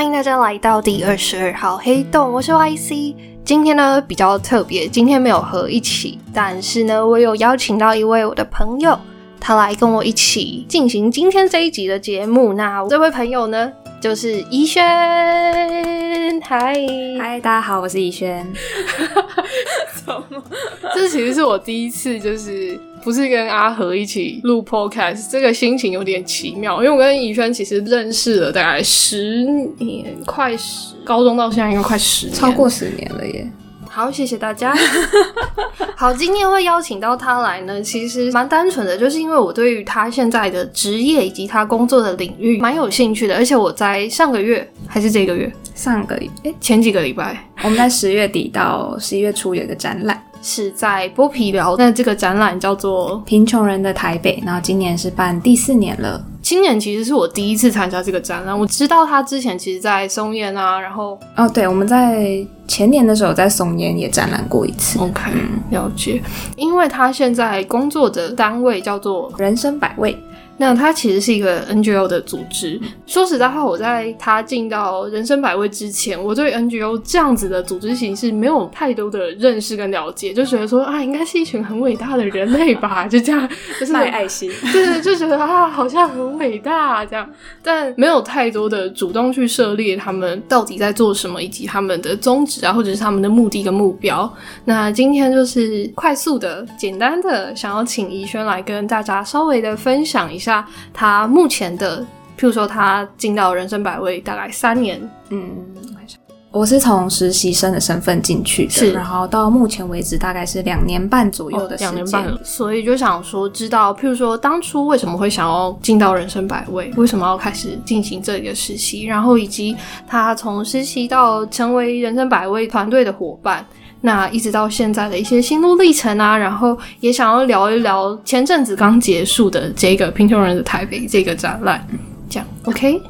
欢迎大家来到第二十二号黑洞，我是 YC。今天呢比较特别，今天没有和一起，但是呢我有邀请到一位我的朋友，他来跟我一起进行今天这一集的节目。那这位朋友呢就是怡轩，嗨嗨，大家好，我是怡轩。这其实是我第一次，就是不是跟阿和一起录 podcast，这个心情有点奇妙，因为我跟怡轩其实认识了大概十年，快十，高中到现在应该快十年，超过十年了耶。好，谢谢大家。好，今天会邀请到他来呢，其实蛮单纯的，就是因为我对于他现在的职业以及他工作的领域蛮有兴趣的，而且我在上个月还是这个月，上个哎前几个礼拜，我们在十月底到十一月初有一个展览，是在剥皮寮。那这个展览叫做《贫穷人的台北》，然后今年是办第四年了。今年其实是我第一次参加这个展览，我知道他之前其实，在松烟啊，然后哦，对，我们在前年的时候在松烟也展览过一次。OK，了解，因为他现在工作的单位叫做人生百味。那它其实是一个 NGO 的组织。说实在话，我在他进到人生百味之前，我对 NGO 这样子的组织形式没有太多的认识跟了解，就觉得说啊，应该是一群很伟大的人类吧，就这样，就是卖爱心，对 对，就觉得啊，好像很伟大这样，但没有太多的主动去涉猎他们到底在做什么，以及他们的宗旨啊，或者是他们的目的跟目标。那今天就是快速的、简单的，想要请怡轩来跟大家稍微的分享一下。他目前的，譬如说他进到人生百味大概三年，嗯，我是从实习生的身份进去的，然后到目前为止大概是两年半左右的两年半，所以就想说，知道譬如说当初为什么会想要进到人生百味，为什么要开始进行这个实习，然后以及他从实习到成为人生百味团队的伙伴。那一直到现在的一些心路历程啊，然后也想要聊一聊前阵子刚结束的这个贫穷人的台北这个展览，这样 OK？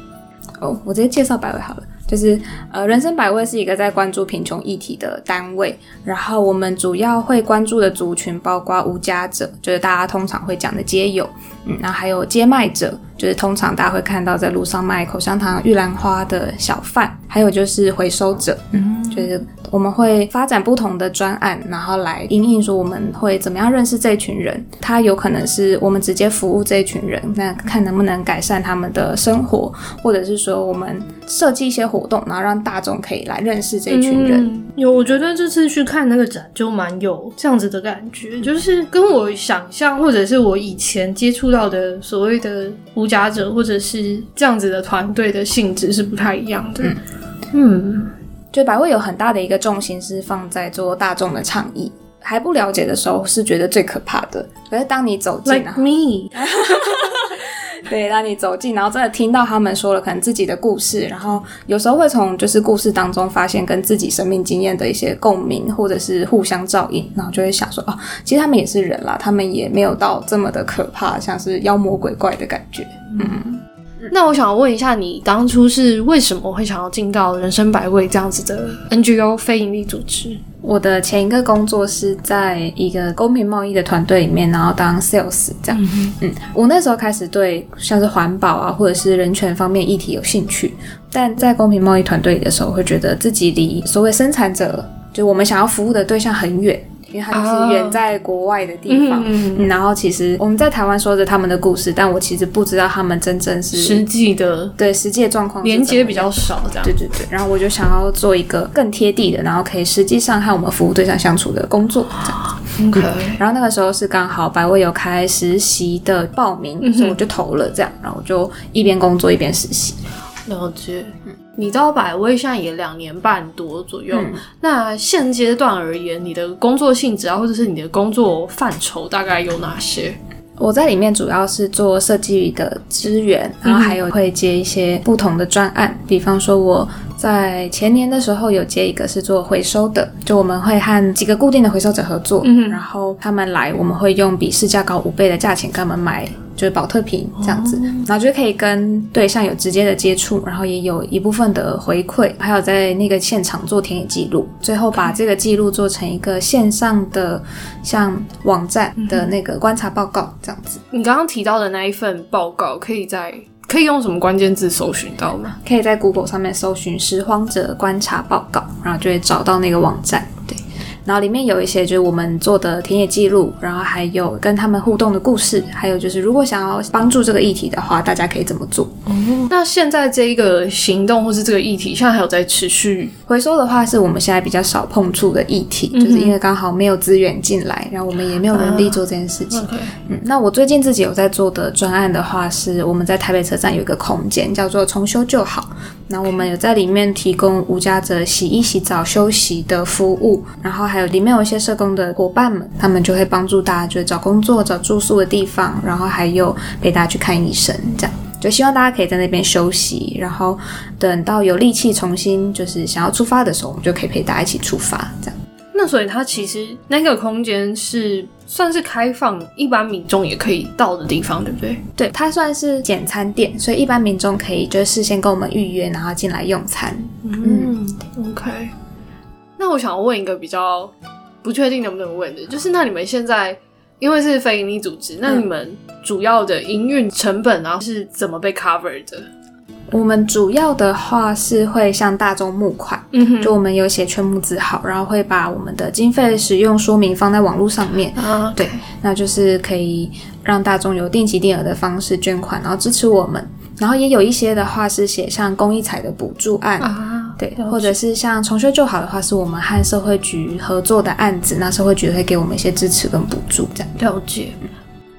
哦，我直接介绍百位好了，就是呃，人生百位是一个在关注贫穷议题的单位，然后我们主要会关注的族群包括无家者，就是大家通常会讲的街友，嗯，然后还有街卖者，就是通常大家会看到在路上卖口香糖、玉兰花的小贩，还有就是回收者，嗯，就是。我们会发展不同的专案，然后来应应说我们会怎么样认识这群人。他有可能是我们直接服务这一群人，那看能不能改善他们的生活，或者是说我们设计一些活动，然后让大众可以来认识这一群人。有，我觉得这次去看那个展就蛮有这样子的感觉，就是跟我想象或者是我以前接触到的所谓的无家者或者是这样子的团队的性质是不太一样的。嗯。就百味有很大的一个重心是放在做大众的倡议，还不了解的时候是觉得最可怕的。可是当你走进啊，me，对，让你走进，然后真的听到他们说了可能自己的故事，然后有时候会从就是故事当中发现跟自己生命经验的一些共鸣，或者是互相照应，然后就会想说，哦，其实他们也是人啦，他们也没有到这么的可怕，像是妖魔鬼怪的感觉，嗯。那我想问一下，你当初是为什么会想要进到人生百味这样子的 NGO 非营利组织？我的前一个工作是在一个公平贸易的团队里面，然后当 sales 这样。嗯，我那时候开始对像是环保啊，或者是人权方面议题有兴趣，但在公平贸易团队里的时候，会觉得自己离所谓生产者，就我们想要服务的对象很远。因为他就是远在国外的地方，然后其实我们在台湾说着他们的故事，但我其实不知道他们真正是实际的对实际的状况连接比较少，这样对对对。然后我就想要做一个更贴地的，然后可以实际上和我们服务对象相处的工作，这样。OK。然后那个时候是刚好百威有开实习的报名，所以我就投了这样，然后我就一边工作一边实习。了解。你到百威现在也两年半多左右，那现阶段而言，你的工作性质啊，或者是你的工作范畴大概有哪些？我在里面主要是做设计的资源，然后还有会接一些不同的专案，比方说我在前年的时候有接一个是做回收的，就我们会和几个固定的回收者合作，然后他们来，我们会用比市价高五倍的价钱跟他们买。就是保特瓶这样子，然后就可以跟对象有直接的接触，然后也有一部分的回馈，还有在那个现场做田野记录，最后把这个记录做成一个线上的像网站的那个观察报告这样子。你刚刚提到的那一份报告，可以再可以用什么关键字搜寻到吗？可以在 Google 上面搜寻“拾荒者观察报告”，然后就会找到那个网站。对。然后里面有一些就是我们做的田野记录，然后还有跟他们互动的故事，还有就是如果想要帮助这个议题的话，大家可以怎么做？哦，那现在这一个行动或是这个议题，现在还有在持续回收的话，是我们现在比较少碰触的议题，就是因为刚好没有资源进来，然后我们也没有能力做这件事情。嗯，那我最近自己有在做的专案的话，是我们在台北车站有一个空间叫做“重修就好”，那我们有在里面提供无家者洗衣、洗澡、休息的服务，然后还有里面有一些社工的伙伴们，他们就会帮助大家，就是找工作、找住宿的地方，然后还有陪大家去看医生，这样就希望大家可以在那边休息，然后等到有力气重新就是想要出发的时候，我们就可以陪大家一起出发，这样。那所以它其实那个空间是算是开放，一般民众也可以到的地方，对不对？对，它算是简餐店，所以一般民众可以就是事先跟我们预约，然后进来用餐。嗯，OK。那我想要问一个比较不确定能不能问的，就是那你们现在因为是非营利组织，那你们主要的营运成本然后是怎么被 cover 的？我们主要的话是会向大众募款，嗯哼，就我们有写全募字号，然后会把我们的经费使用说明放在网络上面，啊，对，那就是可以让大众有定期定额的方式捐款，然后支持我们。然后也有一些的话是写像公益彩的补助案啊，对，或者是像重修旧好的话，是我们和社会局合作的案子，那社会局会给我们一些支持跟补助，这样了解。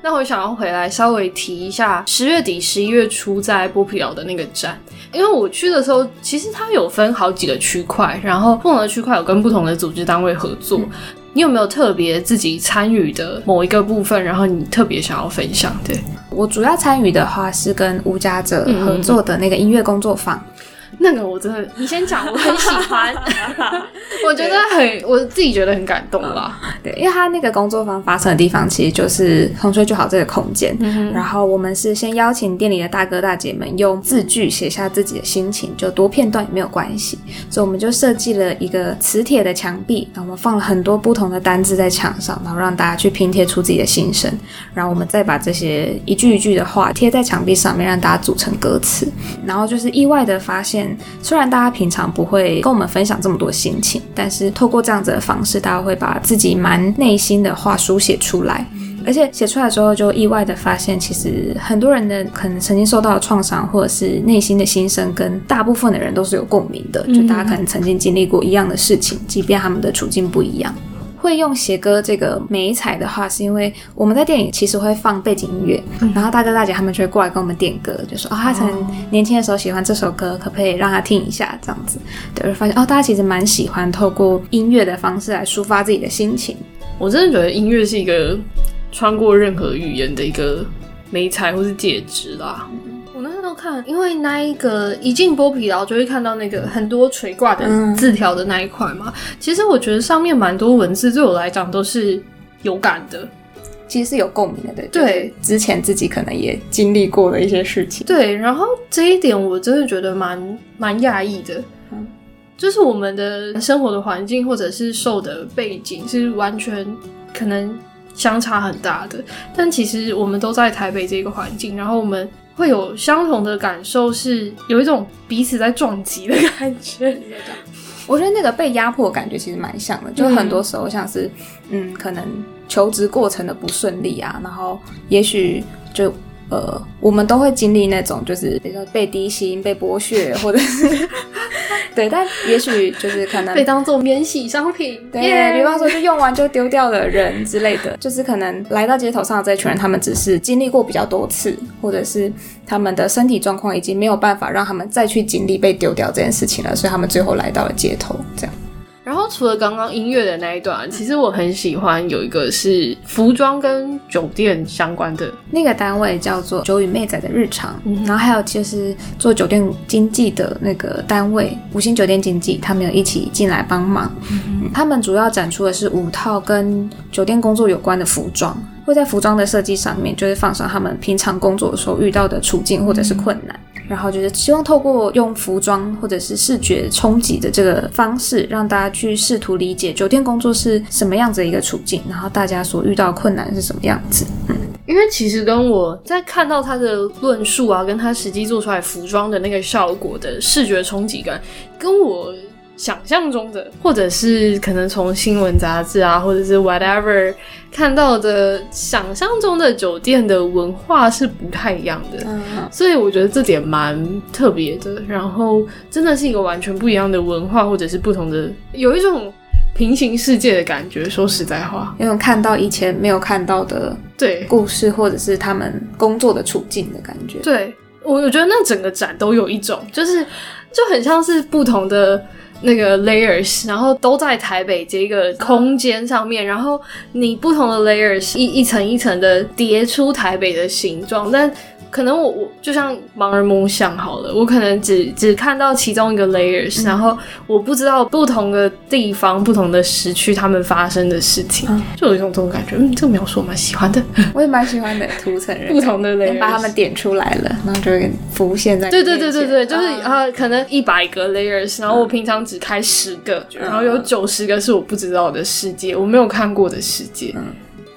那我想要回来稍微提一下十月底、十一月初在波皮岛的那个展，因为我去的时候，其实它有分好几个区块，然后不同的区块有跟不同的组织单位合作。你有没有特别自己参与的某一个部分，然后你特别想要分享？对我主要参与的话是跟无家者合作的那个音乐工作坊。那个我真的，你先讲，我很喜欢，我觉得很，我自己觉得很感动啦。对，因为他那个工作坊发生的地方，其实就是同学就好这个空间。嗯然后我们是先邀请店里的大哥大姐们用字句写下自己的心情，就多片段也没有关系。所以我们就设计了一个磁铁的墙壁，然后我们放了很多不同的单字在墙上，然后让大家去拼贴出自己的心声。然后我们再把这些一句一句的话贴在墙壁上面，让大家组成歌词。然后就是意外的发现。虽然大家平常不会跟我们分享这么多心情，但是透过这样子的方式，大家会把自己蛮内心的话书写出来，而且写出来之后，就意外的发现，其实很多人的可能曾经受到的创伤，或者是内心的心声，跟大部分的人都是有共鸣的。就大家可能曾经经历过一样的事情，即便他们的处境不一样。会用写歌这个美彩的话，是因为我们在电影其实会放背景音乐，然后大哥大姐他们就会过来跟我们点歌，就说哦，他曾年轻的时候喜欢这首歌，可不可以让他听一下？这样子，对，发现哦，大家其实蛮喜欢透过音乐的方式来抒发自己的心情。我真的觉得音乐是一个穿过任何语言的一个美彩或是介质啦。看，因为那一个一进剥皮，然后就会看到那个很多垂挂的字条的那一块嘛。其实我觉得上面蛮多文字，对我来讲都是有感的，其实是有共鸣的。对，对，之前自己可能也经历过的一些事情。对，然后这一点我真的觉得蛮蛮讶异的，嗯就是我们的生活的环境或者是受的背景是完全可能相差很大的，但其实我们都在台北这个环境，然后我们。会有相同的感受，是有一种彼此在撞击的感觉。我觉得那个被压迫感觉其实蛮像的，就很多时候像是，嗯，可能求职过程的不顺利啊，然后也许就。呃，我们都会经历那种，就是比如说被低薪、被剥削，或者是对，但也许就是可能 被当做免洗商品，对，比方说就用完就丢掉的人之类的，就是可能来到街头上的这群人，他们只是经历过比较多次，或者是他们的身体状况已经没有办法让他们再去经历被丢掉这件事情了，所以他们最后来到了街头，这样。然后除了刚刚音乐的那一段，其实我很喜欢有一个是服装跟酒店相关的那个单位，叫做酒与妹仔的日常。然后还有就是做酒店经济的那个单位五星酒店经济，他们有一起进来帮忙。他们主要展出的是五套跟酒店工作有关的服装，会在服装的设计上面，就是放上他们平常工作的时候遇到的处境或者是困难。然后就是希望透过用服装或者是视觉冲击的这个方式，让大家去试图理解酒店工作是什么样子的一个处境，然后大家所遇到困难是什么样子。嗯，因为其实跟我在看到他的论述啊，跟他实际做出来服装的那个效果的视觉冲击感，跟我想象中的，或者是可能从新闻杂志啊，或者是 whatever 看到的想象中的酒店的文化是不太一样的。嗯，所以我觉得这点蛮特别的，然后真的是一个完全不一样的文化，或者是不同的，有一种平行世界的感觉。说实在话，有种看到以前没有看到的对故事，或者是他们工作的处境的感觉。对，我我觉得那整个展都有一种，就是就很像是不同的那个 layers，然后都在台北这个空间上面，然后你不同的 layers 一一层一层的叠出台北的形状，但。可能我我就像盲人摸象好了，我可能只只看到其中一个 layers，、然后我不知道不同的地方、不同的时区他们发生的事情，嗯。就有一种这种感觉。嗯，这个描述我蛮喜欢的。我也蛮喜欢的，涂层人。不同的 layers，把他们点出来了，然后就会浮现在你对对对对对，就是啊。呃，可能一百个 layers，然后我平常只开十个，然后有九十个是我不知道的世界，我没有看过的世界，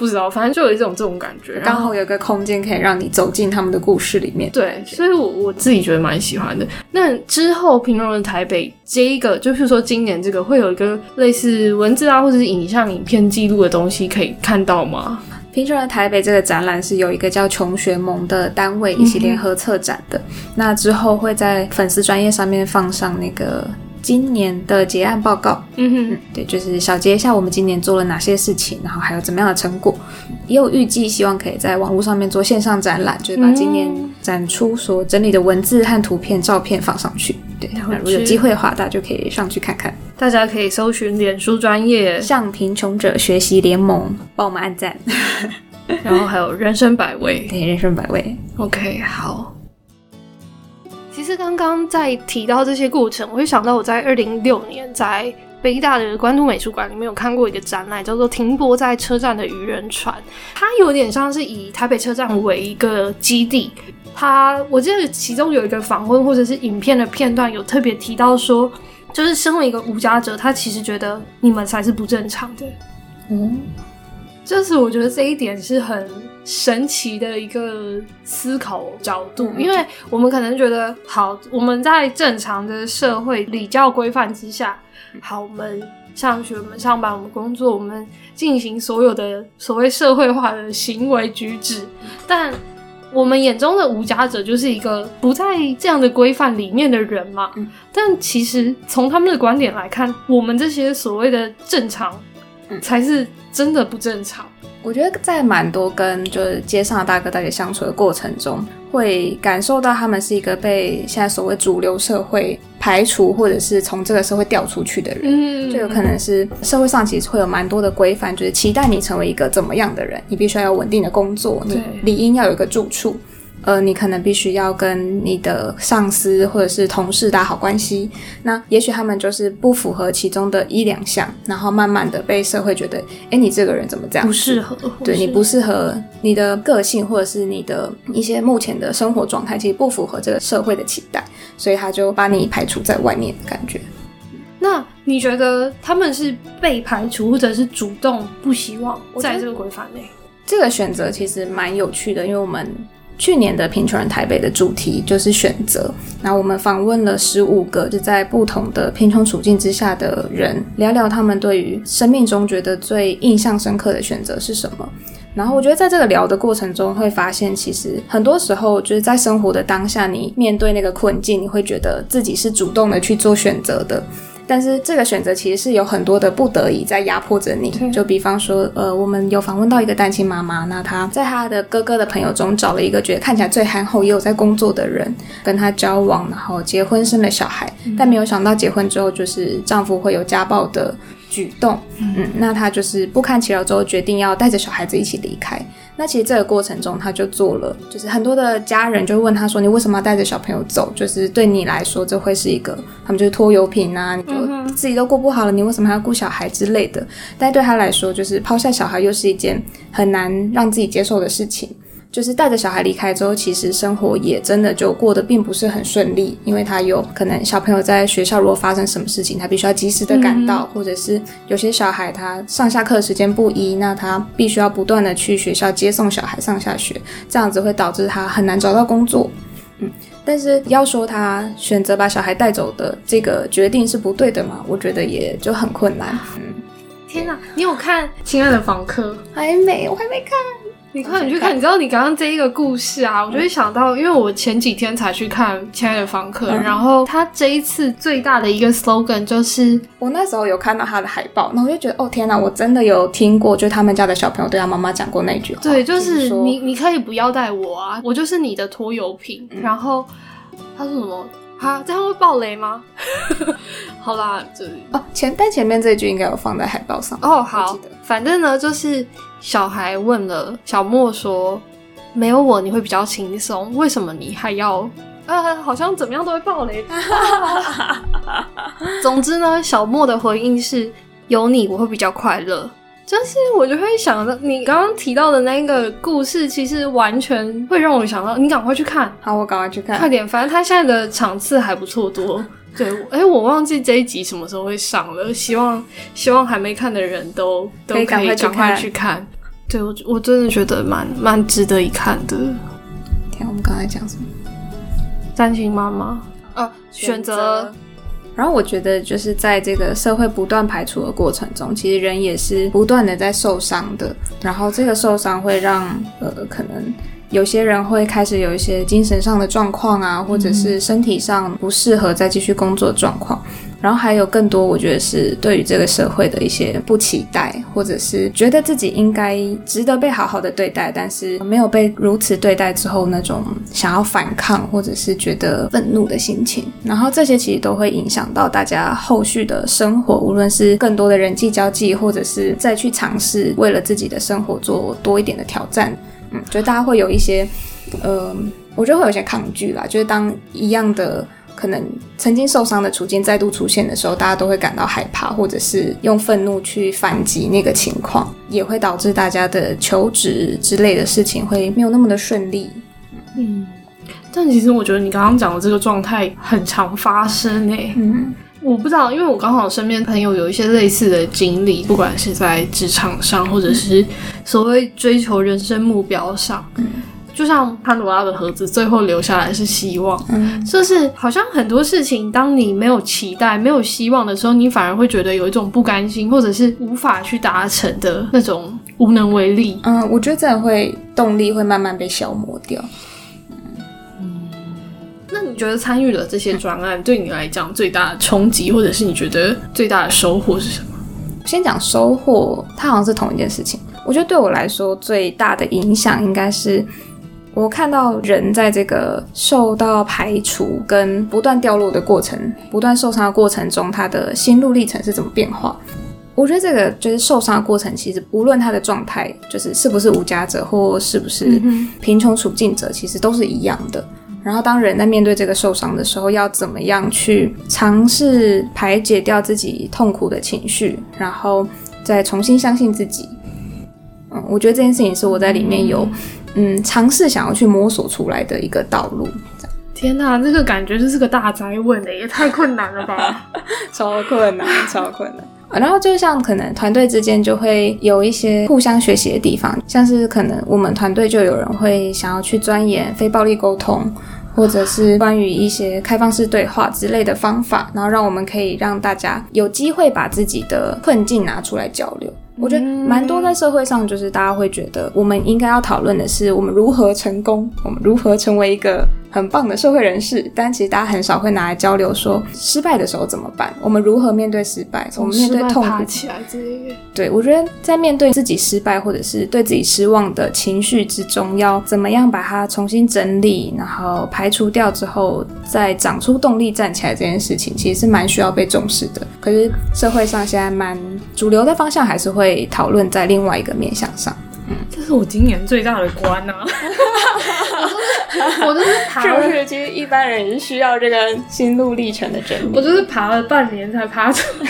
不知道，反正就有一种这种感觉，刚好有个空间可以让你走进他们的故事里面。对，所以我我自己觉得蛮喜欢的。那之后平庸的台北这一个，就是说今年这个会有一个类似文字啊或者是影像、影片记录的东西可以看到吗？平成人台北这个展览是有一个叫穷学盟的单位一起联合策展的，那之后会在粉丝专业上面放上那个今年的结案报告。嗯哼对，就是小结一下我们今年做了哪些事情，然后还有怎么样的成果，也有预计希望可以在网络上面做线上展览，就是把今年展出所整理的文字和图片、照片放上去。对，那如果有机会的话，大家就可以上去看看。大家可以搜寻脸书专业，向贫穷者学习联盟，帮我们按赞，然后还有人生百味。对，人生百味。OK，好。其实刚刚在提到这些过程，我会想到我在二零一六年在北大的关渡美术馆里面有看过一个展览，叫做《停泊在车站的渔人船》，它有点像是以台北车站为一个基地。它我记得其中有一个访问或者是影片的片段有特别提到说，就是身为一个无家者，他其实觉得你们才是不正常的。嗯，就是我觉得这一点是很神奇的一个思考角度，因为我们可能觉得，好，我们在正常的社会礼教规范之下，好，我们上学，我们上班，我们工作，我们进行所有的所谓社会化的行为举止，但我们眼中的无家者就是一个不在这样的规范里面的人嘛。嗯。但其实从他们的观点来看，我们这些所谓的正常，嗯才是真的不正常。我觉得在蛮多跟就是街上的大哥大姐相处的过程中，会感受到他们是一个被现在所谓主流社会排除，或者是从这个社会调出去的人。嗯就有可能是社会上其实会有蛮多的规范，就是期待你成为一个怎么样的人，你必须要有稳定的工作，你理应要有一个住处，呃，你可能必须要跟你的上司或者是同事打好关系。那也许他们就是不符合其中的一两项，然后慢慢的被社会觉得，哎，你这个人怎么这样？不适合，对你不不适合你的个性，或者是你的一些目前的生活状态，其实不符合这个社会的期待，所以他就把你排除在外面的感觉。那你觉得他们是被排除，或者是主动不希望在这个规范内？这个选择其实蛮有趣的，因为我们去年的贫穷人台北的主题就是选择，然后我们访问了十五个就在不同的贫穷处境之下的人，聊聊他们对于生命中觉得最印象深刻的选择是什么。然后我觉得在这个聊的过程中，会发现其实很多时候就是在生活的当下，你面对那个困境，你会觉得自己是主动的去做选择的。但是这个选择其实是有很多的不得已在压迫着你。就比方说，呃，我们有访问到一个单亲妈妈，那她在她的哥哥的朋友中找了一个觉得看起来最憨厚也有在工作的人，跟她交往，然后结婚生了小孩，但没有想到结婚之后就是丈夫会有家暴的举动，嗯，那他就是不堪其扰之后决定要带着小孩子一起离开。那其实这个过程中，他就做了，就是很多的家人就会问他说：“你为什么要带着小朋友走？就是对你来说，这会是一个他们就是拖油瓶啊，你就自己都过不好了，你为什么还要顾小孩之类的？”但对他来说，就是抛下小孩又是一件很难让自己接受的事情。就是带着小孩离开之后，其实生活也真的就过得并不是很顺利，因为他有可能小朋友在学校如果发生什么事情，他必须要及时的赶到，或者是有些小孩他上下课时间不一，那他必须要不断的去学校接送小孩上下学，这样子会导致他很难找到工作。嗯，但是要说他选择把小孩带走的这个决定是不对的嘛？我觉得也就很困难。嗯，天哪，你有看《亲爱的房客》？还没，我还没看。你快你去看，你知道你刚刚这一个故事啊，我就会想到，因为我前几天才去看《亲爱的房客》，然后他这一次最大的一个 slogan 就是，我那时候有看到他的海报，然后我就觉得，哦天哪，我真的有听过，就他们家的小朋友对他妈妈讲过那句话，对，就是你你可以不要带我啊，我就是你的拖油瓶。然后他说什么？哈，这样会爆雷吗？好啦，这哦前但前面这句应该有放在海报上哦。好，反正呢就是。小孩问了小莫说：“没有我你会比较轻松，为什么你还要？呃，好像怎么样都会爆雷。总之呢，小莫的回应是：有你我会比较快乐。就是我就会想到你刚刚提到的那个故事，其实完全会让我想到，你赶快去看。好，我赶快去看，快点。反正他现在的场次还不错多。对，哎，我忘记这一集什么时候会上了。希望希望还没看的人都都可以赶快去看。对我我真的觉得蛮蛮值得一看的。天，我们刚才讲什么？单亲妈妈啊，选择。然后我觉得就是在这个社会不断排除的过程中，其实人也是不断的在受伤的。然后这个受伤会让呃，可能有些人会开始有一些精神上的状况啊，或者是身体上不适合再继续工作状况。然后还有更多，我觉得是对于这个社会的一些不期待，或者是觉得自己应该值得被好好的对待，但是没有被如此对待之后那种想要反抗或者是觉得愤怒的心情。然后这些其实都会影响到大家后续的生活，无论是更多的人际交际，或者是再去尝试为了自己的生活做多一点的挑战。嗯，觉得大家会有一些，呃，我觉得会有一些抗拒啦，就是当一样的。可能曾经受伤的处境再度出现的时候，大家都会感到害怕，或者是用愤怒去反击那个情况，也会导致大家的求职之类的事情会没有那么的顺利。嗯，但其实我觉得你刚刚讲的这个状态很常发生诶。嗯，我不知道，因为我刚好身边朋友有一些类似的经历，不管是在职场上，或者是所谓追求人生目标上。嗯。就像潘多拉的盒子，最后留下来是希望。嗯，就是好像很多事情，当你没有期待、没有希望的时候，你反而会觉得有一种不甘心，或者是无法去达成的那种无能为力。嗯，我觉得这样会动力会慢慢被消磨掉。嗯，那你觉得参与了这些专案，对你来讲最大的冲击，或者是你觉得最大的收获是什么？先讲收获，它好像是同一件事情。我觉得对我来说最大的影响应该是。我看到人在这个受到排除跟不断掉落的过程、不断受伤的过程中，他的心路历程是怎么变化？我觉得这个就是受伤的过程，其实无论他的状态，就是是不是无家者或是不是贫穷处境者，其实都是一样的。然后当人在面对这个受伤的时候，要怎么样去尝试排解掉自己痛苦的情绪，然后再重新相信自己？嗯，我觉得这件事情是我在里面有。嗯，尝试想要去摸索出来的一个道路。天哪，这个感觉就是个大灾问的，也太困难了吧！超困难，超困难。然后就像可能团队之间就会有一些互相学习的地方，像是可能我们团队就有人会想要去钻研非暴力沟通，或者是关于一些开放式对话之类的方法，然后让我们可以让大家有机会把自己的困境拿出来交流。我觉得蛮多在社会上，就是大家会觉得我们应该要讨论的是我们如何成功，我们如何成为一个。很棒的社会人士，但其实大家很少会拿来交流，说失败的时候怎么办？我们如何面对失败？我们面对痛苦起来，对，我觉得在面对自己失败或者是对自己失望的情绪之中，要怎么样把它重新整理，然后排除掉之后，再长出动力站起来这件事情，其实是蛮需要被重视的。可是社会上现在蛮主流的方向，还是会讨论在另外一个面向上。这是我今年最大的关呐！我就是爬，是不是？其实一般人需要这个心路历程的整理。我就是爬了半年才爬出来。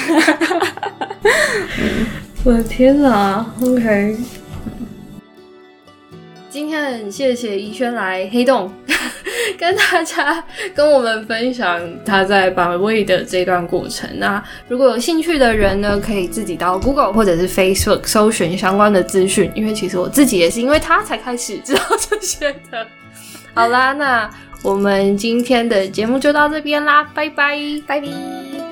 我的天哪！OK。今天很谢谢怡轩来黑洞，跟大家跟我们分享他在百位的这段过程。那如果有兴趣的人呢，可以自己到 Google 或者是 Facebook 搜寻相关的资讯，因为其实我自己也是因为他才开始知道这些的。好啦，那我们今天的节目就到这边啦，拜拜，拜拜。